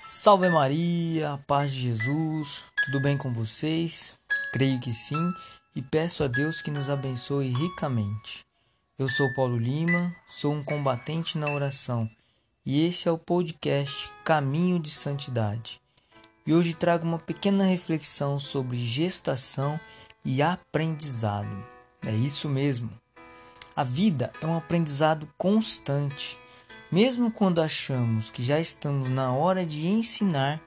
Salve Maria, paz de Jesus, tudo bem com vocês? Creio que sim e peço a Deus que nos abençoe ricamente. Eu sou Paulo Lima, sou um combatente na oração e este é o podcast Caminho de Santidade. E hoje trago uma pequena reflexão sobre gestação e aprendizado. É isso mesmo. A vida é um aprendizado constante mesmo quando achamos que já estamos na hora de ensinar,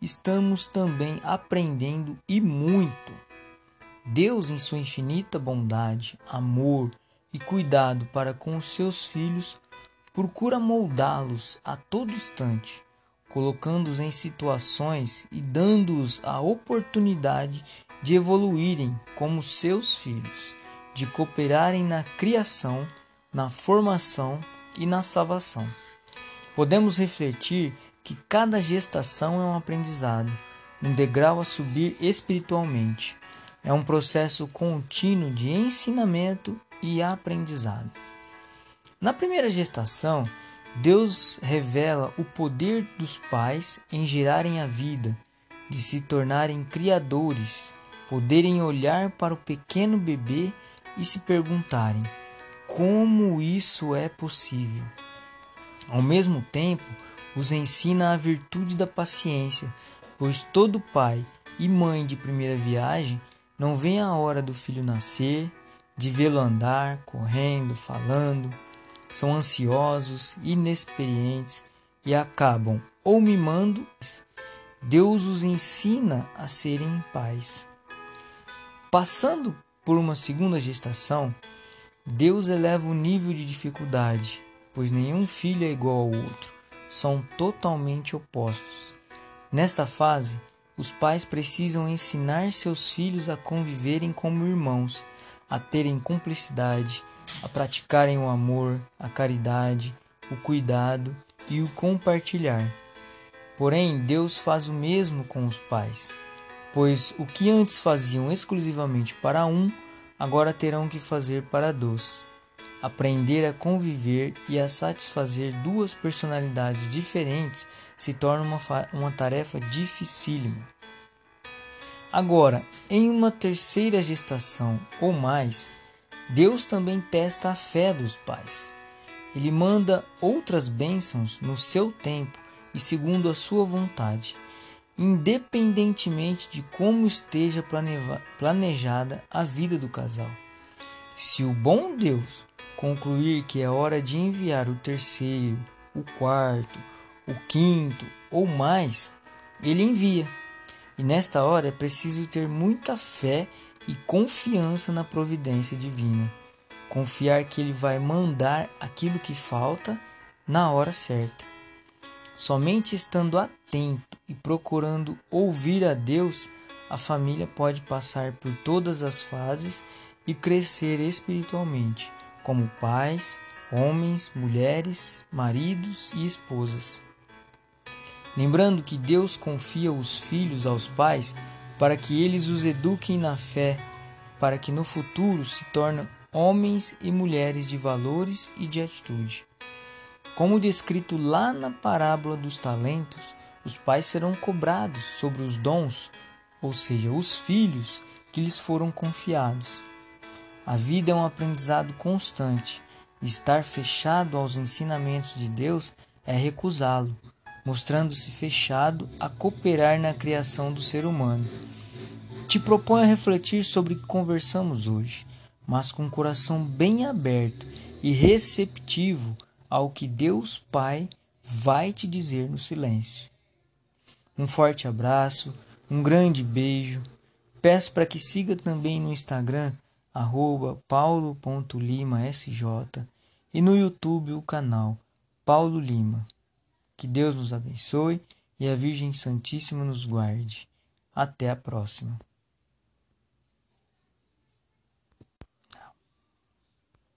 estamos também aprendendo e muito. Deus, em sua infinita bondade, amor e cuidado para com os seus filhos, procura moldá-los a todo instante, colocando-os em situações e dando-os a oportunidade de evoluírem como seus filhos, de cooperarem na criação, na formação e na salvação. Podemos refletir que cada gestação é um aprendizado, um degrau a subir espiritualmente. É um processo contínuo de ensinamento e aprendizado. Na primeira gestação, Deus revela o poder dos pais em gerarem a vida, de se tornarem criadores, poderem olhar para o pequeno bebê e se perguntarem: como isso é possível. Ao mesmo tempo, os ensina a virtude da paciência, pois todo pai e mãe de primeira viagem não vê a hora do filho nascer, de vê-lo andar, correndo, falando, são ansiosos, inexperientes e acabam ou mimando. Deus os ensina a serem pais. Passando por uma segunda gestação, Deus eleva o nível de dificuldade, pois nenhum filho é igual ao outro, são totalmente opostos. Nesta fase, os pais precisam ensinar seus filhos a conviverem como irmãos, a terem cumplicidade, a praticarem o amor, a caridade, o cuidado e o compartilhar. Porém, Deus faz o mesmo com os pais, pois o que antes faziam exclusivamente para um, agora terão que fazer para dois. Aprender a conviver e a satisfazer duas personalidades diferentes se torna uma, uma tarefa dificílima. Agora, em uma terceira gestação ou mais, Deus também testa a fé dos pais. Ele manda outras bênçãos no seu tempo e segundo a sua vontade independentemente de como esteja planejada a vida do casal. Se o bom Deus concluir que é hora de enviar o terceiro, o quarto, o quinto ou mais, ele envia. E nesta hora é preciso ter muita fé e confiança na providência divina. Confiar que ele vai mandar aquilo que falta na hora certa. Somente estando atento e procurando ouvir a Deus, a família pode passar por todas as fases e crescer espiritualmente, como pais, homens, mulheres, maridos e esposas. Lembrando que Deus confia os filhos aos pais para que eles os eduquem na fé, para que no futuro se tornem homens e mulheres de valores e de atitude. Como descrito lá na parábola dos talentos, os pais serão cobrados sobre os dons, ou seja, os filhos que lhes foram confiados. A vida é um aprendizado constante. Estar fechado aos ensinamentos de Deus é recusá-lo, mostrando-se fechado a cooperar na criação do ser humano. Te proponho a refletir sobre o que conversamos hoje, mas com o coração bem aberto e receptivo ao que Deus Pai vai te dizer no silêncio. Um forte abraço, um grande beijo. Peço para que siga também no Instagram paulo.limasj e no YouTube o canal Paulo Lima. Que Deus nos abençoe e a Virgem Santíssima nos guarde. Até a próxima.